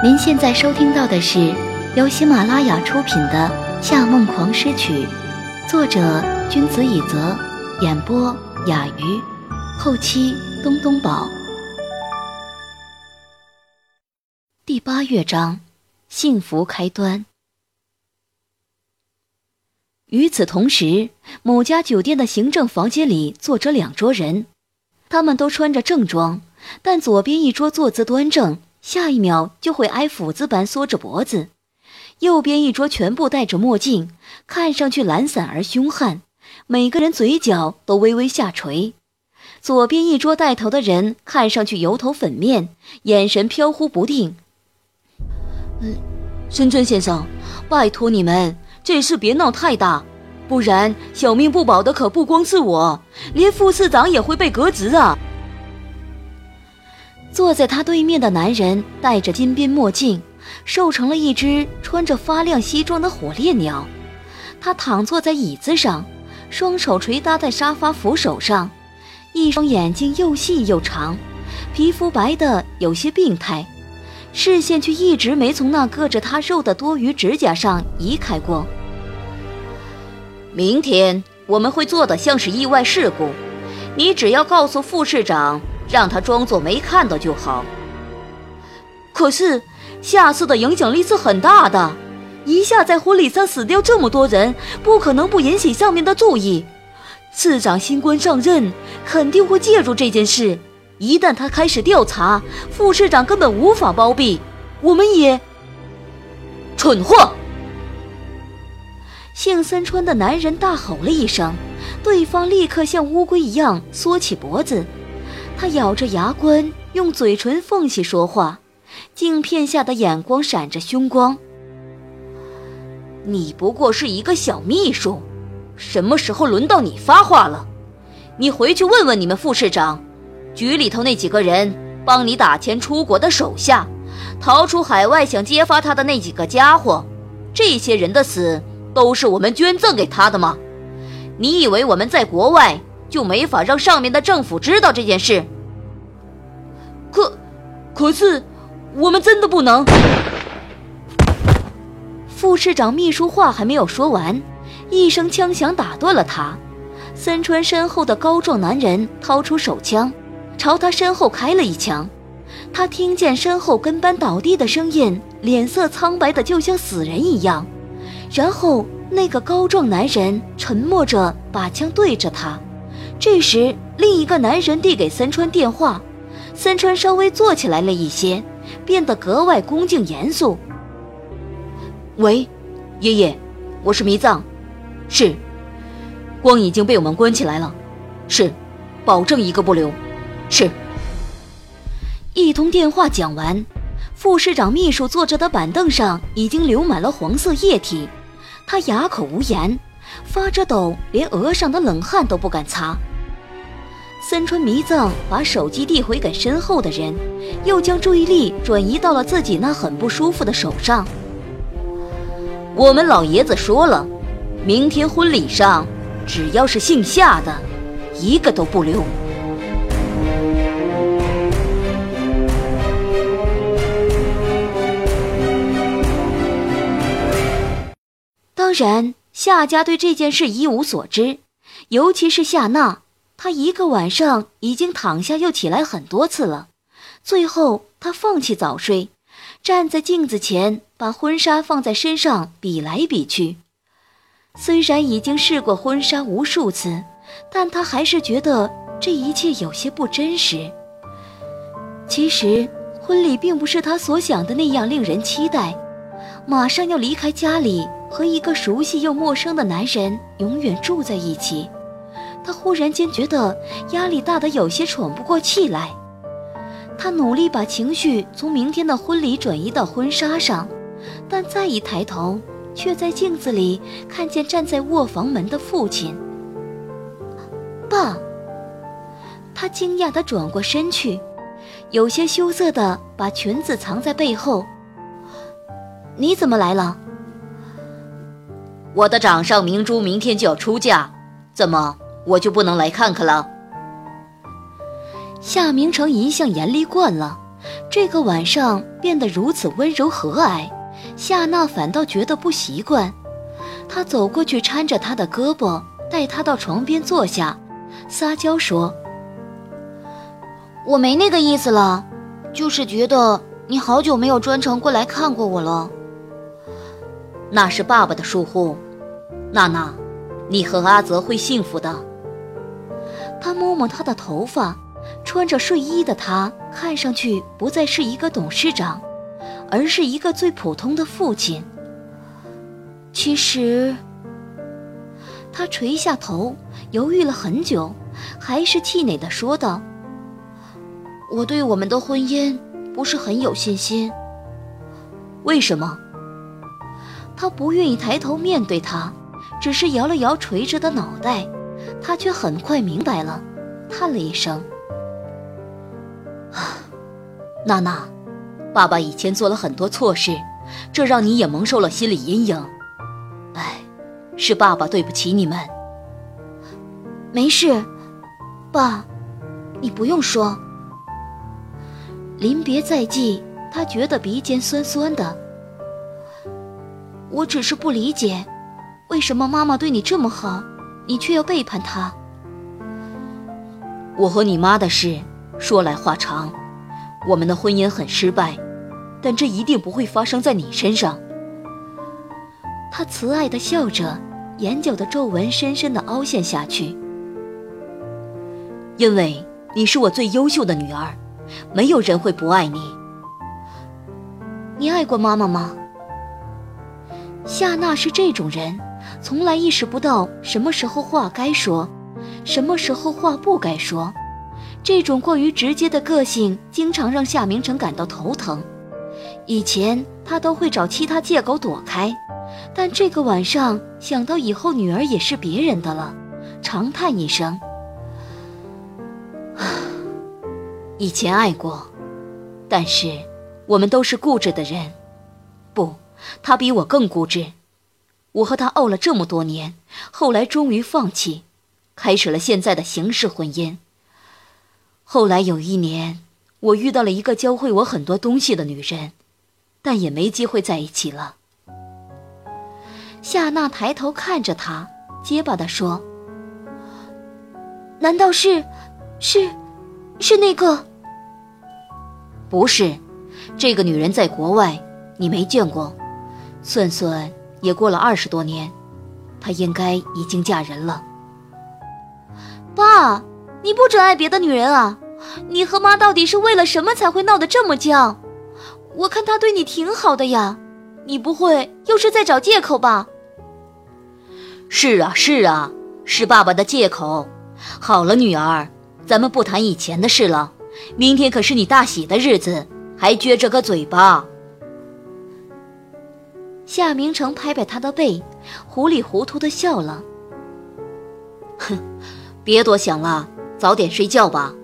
您现在收听到的是由喜马拉雅出品的《夏梦狂诗曲》，作者君子以泽，演播雅鱼，后期东东宝。第八乐章，幸福开端。与此同时，某家酒店的行政房间里坐着两桌人，他们都穿着正装，但左边一桌坐姿端正。下一秒就会挨斧子般缩着脖子，右边一桌全部戴着墨镜，看上去懒散而凶悍，每个人嘴角都微微下垂。左边一桌带头的人看上去油头粉面，眼神飘忽不定。嗯，深圳先生，拜托你们，这事别闹太大，不然小命不保的可不光是我，连副市长也会被革职啊！坐在他对面的男人戴着金边墨镜，瘦成了一只穿着发亮西装的火烈鸟。他躺坐在椅子上，双手垂搭在沙发扶手上，一双眼睛又细又长，皮肤白的有些病态，视线却一直没从那硌着他肉的多余指甲上移开过。明天我们会做的像是意外事故，你只要告诉副市长。让他装作没看到就好。可是，下次的影响力是很大的，一下在婚礼上死掉这么多人，不可能不引起上面的注意。市长新官上任，肯定会介入这件事。一旦他开始调查，副市长根本无法包庇。我们也，蠢货！姓森川的男人大吼了一声，对方立刻像乌龟一样缩起脖子。他咬着牙关，用嘴唇缝隙说话，镜片下的眼光闪着凶光。你不过是一个小秘书，什么时候轮到你发话了？你回去问问你们副市长，局里头那几个人帮你打钱出国的手下，逃出海外想揭发他的那几个家伙，这些人的死都是我们捐赠给他的吗？你以为我们在国外？就没法让上面的政府知道这件事。可，可是，我们真的不能。副市长秘书话还没有说完，一声枪响打断了他。森川身后的高壮男人掏出手枪，朝他身后开了一枪。他听见身后跟班倒地的声音，脸色苍白的就像死人一样。然后，那个高壮男人沉默着把枪对着他。这时，另一个男人递给三川电话，三川稍微坐起来了一些，变得格外恭敬严肃。喂，爷爷，我是迷藏，是，光已经被我们关起来了，是，保证一个不留，是。一通电话讲完，副市长秘书坐着的板凳上已经流满了黄色液体，他哑口无言，发着抖，连额上的冷汗都不敢擦。森川弥藏把手机递回给身后的人，又将注意力转移到了自己那很不舒服的手上。我们老爷子说了，明天婚礼上，只要是姓夏的，一个都不留。当然，夏家对这件事一无所知，尤其是夏娜。他一个晚上已经躺下又起来很多次了，最后他放弃早睡，站在镜子前把婚纱放在身上比来比去。虽然已经试过婚纱无数次，但他还是觉得这一切有些不真实。其实婚礼并不是他所想的那样令人期待，马上要离开家里，和一个熟悉又陌生的男人永远住在一起。他忽然间觉得压力大得有些喘不过气来，他努力把情绪从明天的婚礼转移到婚纱上，但再一抬头，却在镜子里看见站在卧房门的父亲。爸。他惊讶地转过身去，有些羞涩地把裙子藏在背后。你怎么来了？我的掌上明珠明天就要出嫁，怎么？我就不能来看看了。夏明成一向严厉惯了，这个晚上变得如此温柔和蔼，夏娜反倒觉得不习惯。她走过去搀着他的胳膊，带他到床边坐下，撒娇说：“我没那个意思了，就是觉得你好久没有专程过来看过我了。那是爸爸的疏忽，娜娜，你和阿泽会幸福的。”他摸摸她的头发。穿着睡衣的他，看上去不再是一个董事长，而是一个最普通的父亲。其实，他垂下头，犹豫了很久，还是气馁地说道：“我对我们的婚姻不是很有信心。为什么？”他不愿意抬头面对他，只是摇了摇垂着的脑袋。他却很快明白了，叹了一声。啊娜娜，爸爸以前做了很多错事，这让你也蒙受了心理阴影。哎，是爸爸对不起你们。没事，爸，你不用说。临别在即，他觉得鼻尖酸酸的。我只是不理解，为什么妈妈对你这么好，你却要背叛他？我和你妈的事，说来话长。我们的婚姻很失败，但这一定不会发生在你身上。他慈爱的笑着，眼角的皱纹深深的凹陷下去。因为你是我最优秀的女儿，没有人会不爱你。你爱过妈妈吗？夏娜是这种人，从来意识不到什么时候话该说，什么时候话不该说。这种过于直接的个性，经常让夏明成感到头疼。以前他都会找其他借口躲开，但这个晚上想到以后女儿也是别人的了，长叹一声：“ 以前爱过，但是我们都是固执的人。不，他比我更固执。我和他怄了这么多年，后来终于放弃，开始了现在的形式婚姻。”后来有一年，我遇到了一个教会我很多东西的女人，但也没机会在一起了。夏娜抬头看着他，结巴地说：“难道是，是，是那个？不是，这个女人在国外，你没见过。算算也过了二十多年，她应该已经嫁人了。”爸。你不准爱别的女人啊！你和妈到底是为了什么才会闹得这么僵？我看他对你挺好的呀，你不会又是在找借口吧？是啊是啊，是爸爸的借口。好了，女儿，咱们不谈以前的事了。明天可是你大喜的日子，还撅着个嘴巴。夏明成拍拍他的背，糊里糊涂的笑了。哼，别多想了。早点睡觉吧。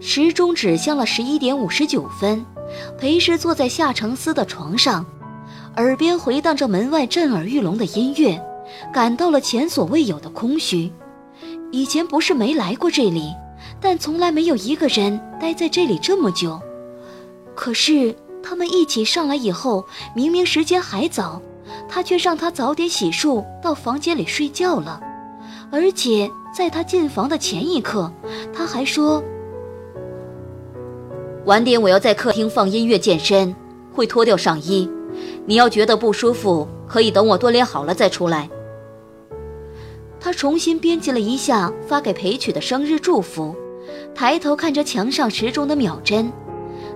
时钟指向了十一点五十九分，裴氏坐在夏承思的床上，耳边回荡着门外震耳欲聋的音乐，感到了前所未有的空虚。以前不是没来过这里，但从来没有一个人待在这里这么久。可是他们一起上来以后，明明时间还早，他却让他早点洗漱，到房间里睡觉了，而且。在他进房的前一刻，他还说：“晚点我要在客厅放音乐健身，会脱掉上衣。你要觉得不舒服，可以等我锻炼好了再出来。”他重新编辑了一下发给裴曲的生日祝福，抬头看着墙上时钟的秒针。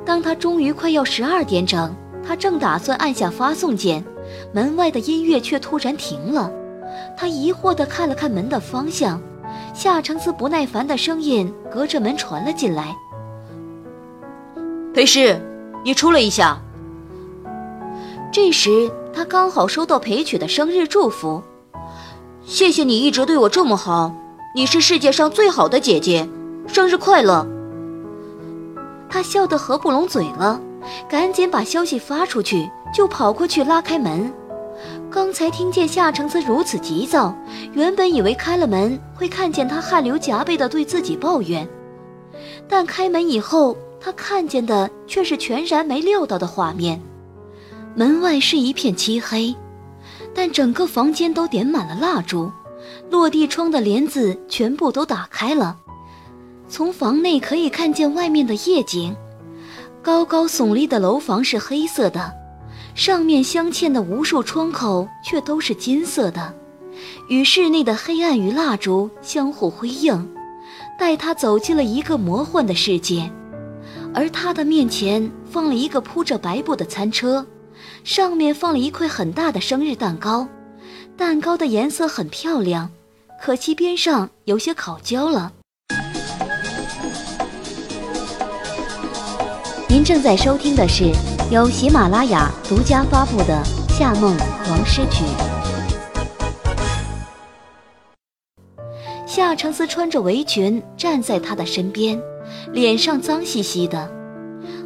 当他终于快要十二点整，他正打算按下发送键，门外的音乐却突然停了。他疑惑地看了看门的方向。夏承思不耐烦的声音隔着门传了进来：“裴氏，你出来一下。”这时他刚好收到裴曲的生日祝福：“谢谢你一直对我这么好，你是世界上最好的姐姐，生日快乐。”他笑得合不拢嘴了，赶紧把消息发出去，就跑过去拉开门。刚才听见夏承泽如此急躁，原本以为开了门会看见他汗流浃背的对自己抱怨，但开门以后，他看见的却是全然没料到的画面。门外是一片漆黑，但整个房间都点满了蜡烛，落地窗的帘子全部都打开了，从房内可以看见外面的夜景。高高耸立的楼房是黑色的，上面镶嵌的无数窗口却都是金色的，与室内的黑暗与蜡烛相互辉映，带他走进了一个魔幻的世界。而他的面前放了一个铺着白布的餐车。上面放了一块很大的生日蛋糕，蛋糕的颜色很漂亮，可惜边上有些烤焦了。您正在收听的是由喜马拉雅独家发布的《夏梦王诗曲》。夏承思穿着围裙站在他的身边，脸上脏兮兮的，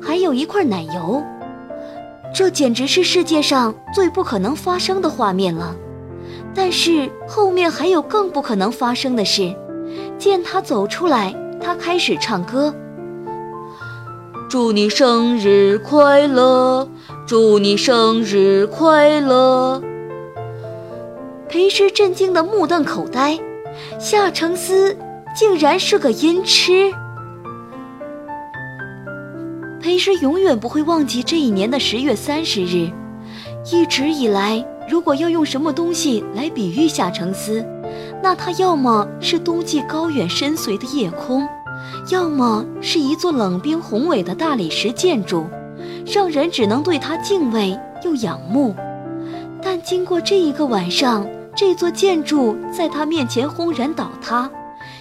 还有一块奶油。这简直是世界上最不可能发生的画面了，但是后面还有更不可能发生的事。见他走出来，他开始唱歌：“祝你生日快乐，祝你生日快乐。”裴师震惊的目瞪口呆，夏承思竟然是个音痴。裴师永远不会忘记这一年的十月三十日。一直以来，如果要用什么东西来比喻夏承思，那他要么是冬季高远深邃的夜空，要么是一座冷冰宏伟的大理石建筑，让人只能对他敬畏又仰慕。但经过这一个晚上，这座建筑在他面前轰然倒塌，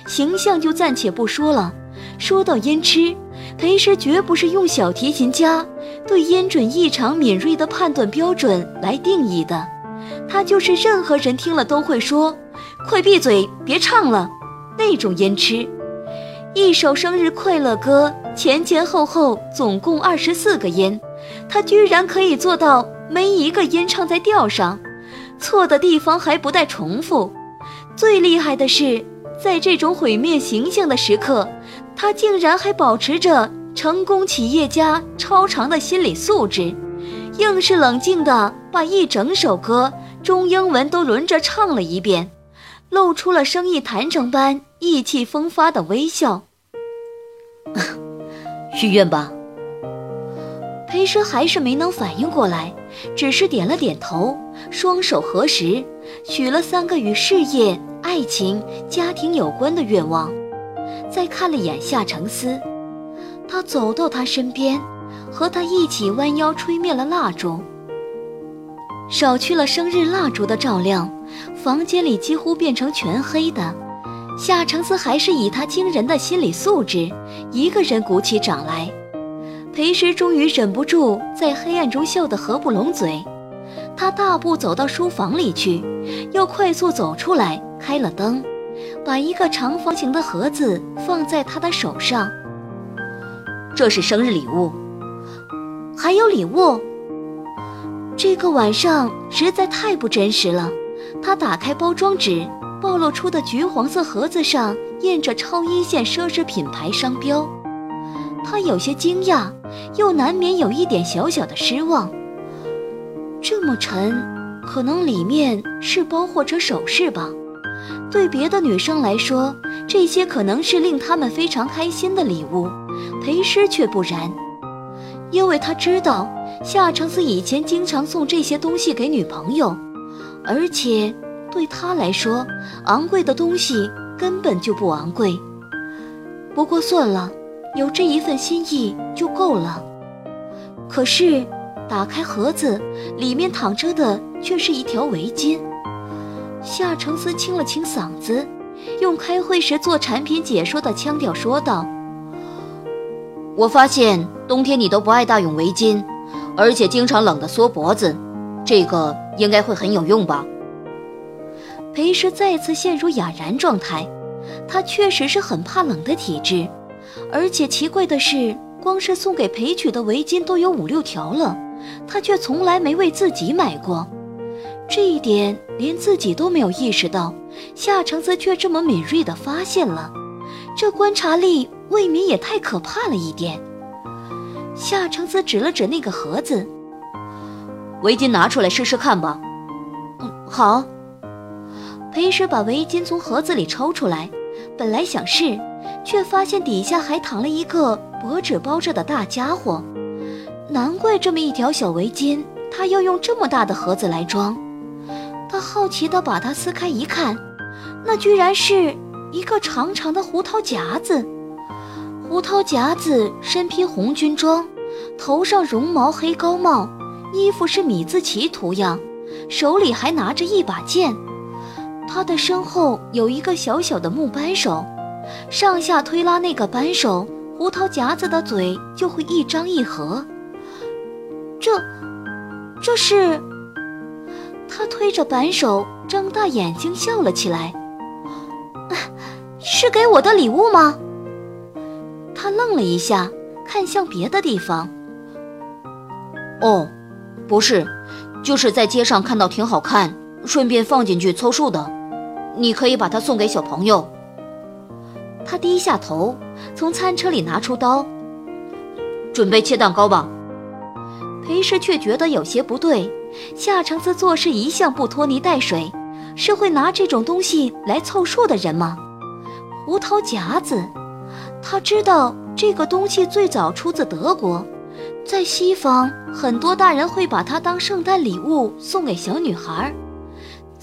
形象就暂且不说了。说到音痴。裴师绝不是用小提琴家对音准异常敏锐的判断标准来定义的，他就是任何人听了都会说：“快闭嘴，别唱了。”那种音痴。一首生日快乐歌前前后后总共二十四个音，他居然可以做到没一个音唱在调上，错的地方还不带重复。最厉害的是，在这种毁灭形象的时刻。他竟然还保持着成功企业家超长的心理素质，硬是冷静地把一整首歌中英文都轮着唱了一遍，露出了生意谈成般意气风发的微笑。许愿吧。裴奢还是没能反应过来，只是点了点头，双手合十，许了三个与事业、爱情、家庭有关的愿望。再看了眼夏承思，他走到他身边，和他一起弯腰吹灭了蜡烛。少去了生日蜡烛的照亮，房间里几乎变成全黑的。夏承思还是以他惊人的心理素质，一个人鼓起掌来。裴师终于忍不住在黑暗中笑得合不拢嘴，他大步走到书房里去，又快速走出来，开了灯。把一个长方形的盒子放在他的手上。这是生日礼物，还有礼物。这个晚上实在太不真实了。他打开包装纸，暴露出的橘黄色盒子上印着超一线奢侈品牌商标。他有些惊讶，又难免有一点小小的失望。这么沉，可能里面是包或者首饰吧。对别的女生来说，这些可能是令她们非常开心的礼物，裴诗却不然，因为他知道夏承思以前经常送这些东西给女朋友，而且对他来说，昂贵的东西根本就不昂贵。不过算了，有这一份心意就够了。可是，打开盒子，里面躺着的却是一条围巾。夏承思清了清嗓子，用开会时做产品解说的腔调说道：“我发现冬天你都不爱大用围巾，而且经常冷得缩脖子，这个应该会很有用吧？”裴师再次陷入哑然状态，他确实是很怕冷的体质，而且奇怪的是，光是送给裴曲的围巾都有五六条了，他却从来没为自己买过。这一点连自己都没有意识到，夏承泽却这么敏锐地发现了，这观察力未免也太可怕了一点。夏承泽指了指那个盒子，围巾拿出来试试看吧。嗯，好。裴时把围巾从盒子里抽出来，本来想试，却发现底下还躺了一个薄纸包着的大家伙。难怪这么一条小围巾，他要用这么大的盒子来装。他好奇地把它撕开一看，那居然是一个长长的胡桃夹子。胡桃夹子身披红军装，头上绒毛黑高帽，衣服是米字旗图样，手里还拿着一把剑。他的身后有一个小小的木扳手，上下推拉那个扳手，胡桃夹子的嘴就会一张一合。这，这是。他推着扳手，睁大眼睛笑了起来。是给我的礼物吗？他愣了一下，看向别的地方。哦，不是，就是在街上看到挺好看，顺便放进去凑数的。你可以把它送给小朋友。他低下头，从餐车里拿出刀，准备切蛋糕吧。裴氏却觉得有些不对。夏承子做事一向不拖泥带水，是会拿这种东西来凑数的人吗？胡桃夹子，他知道这个东西最早出自德国，在西方很多大人会把它当圣诞礼物送给小女孩，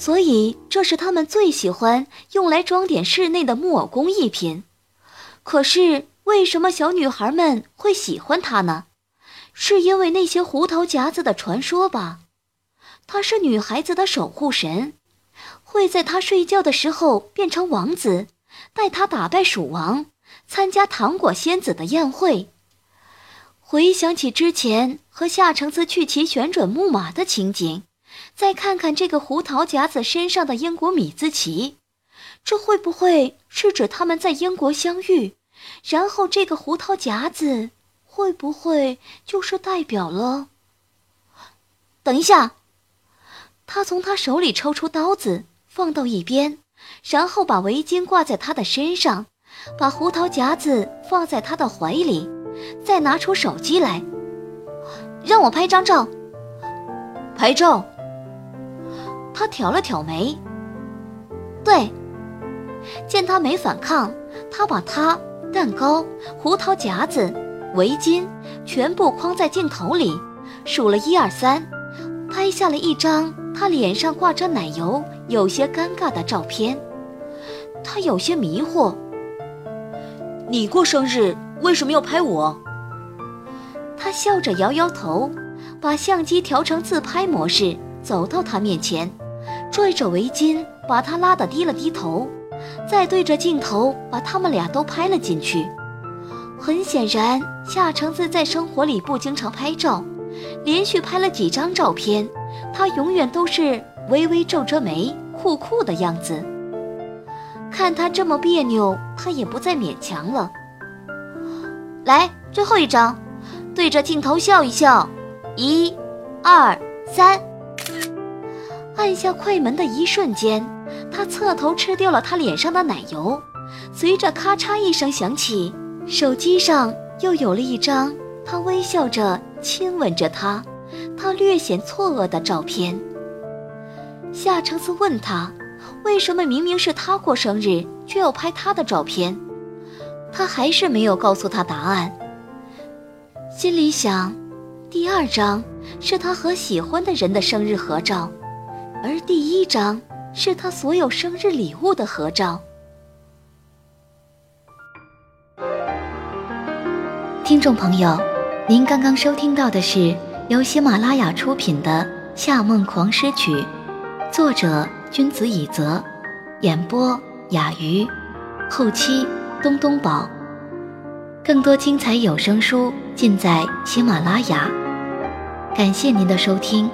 所以这是他们最喜欢用来装点室内的木偶工艺品。可是为什么小女孩们会喜欢它呢？是因为那些胡桃夹子的传说吧？他是女孩子的守护神，会在她睡觉的时候变成王子，带她打败鼠王，参加糖果仙子的宴会。回想起之前和夏承思去骑旋转木马的情景，再看看这个胡桃夹子身上的英国米字旗，这会不会是指他们在英国相遇？然后这个胡桃夹子会不会就是代表了？等一下。他从他手里抽出刀子，放到一边，然后把围巾挂在他的身上，把胡桃夹子放在他的怀里，再拿出手机来，让我拍张照。拍照。他挑了挑眉。对。见他没反抗，他把他蛋糕、胡桃夹子、围巾全部框在镜头里，数了一二三，拍下了一张。他脸上挂着奶油，有些尴尬的照片。他有些迷惑。你过生日为什么要拍我？他笑着摇摇头，把相机调成自拍模式，走到他面前，拽着围巾把他拉得低了低头，再对着镜头把他们俩都拍了进去。很显然，夏橙子在生活里不经常拍照，连续拍了几张照片。他永远都是微微皱着眉，酷酷的样子。看他这么别扭，他也不再勉强了。来，最后一张，对着镜头笑一笑，一、二、三。按下快门的一瞬间，他侧头吃掉了他脸上的奶油，随着咔嚓一声响起，手机上又有了一张他微笑着亲吻着他。他略显错愕的照片。夏承思问他：“为什么明明是他过生日，却要拍他的照片？”他还是没有告诉他答案。心里想：第二张是他和喜欢的人的生日合照，而第一张是他所有生日礼物的合照。听众朋友，您刚刚收听到的是。由喜马拉雅出品的《夏梦狂诗曲》，作者君子以泽，演播雅鱼，后期东东宝。更多精彩有声书尽在喜马拉雅，感谢您的收听。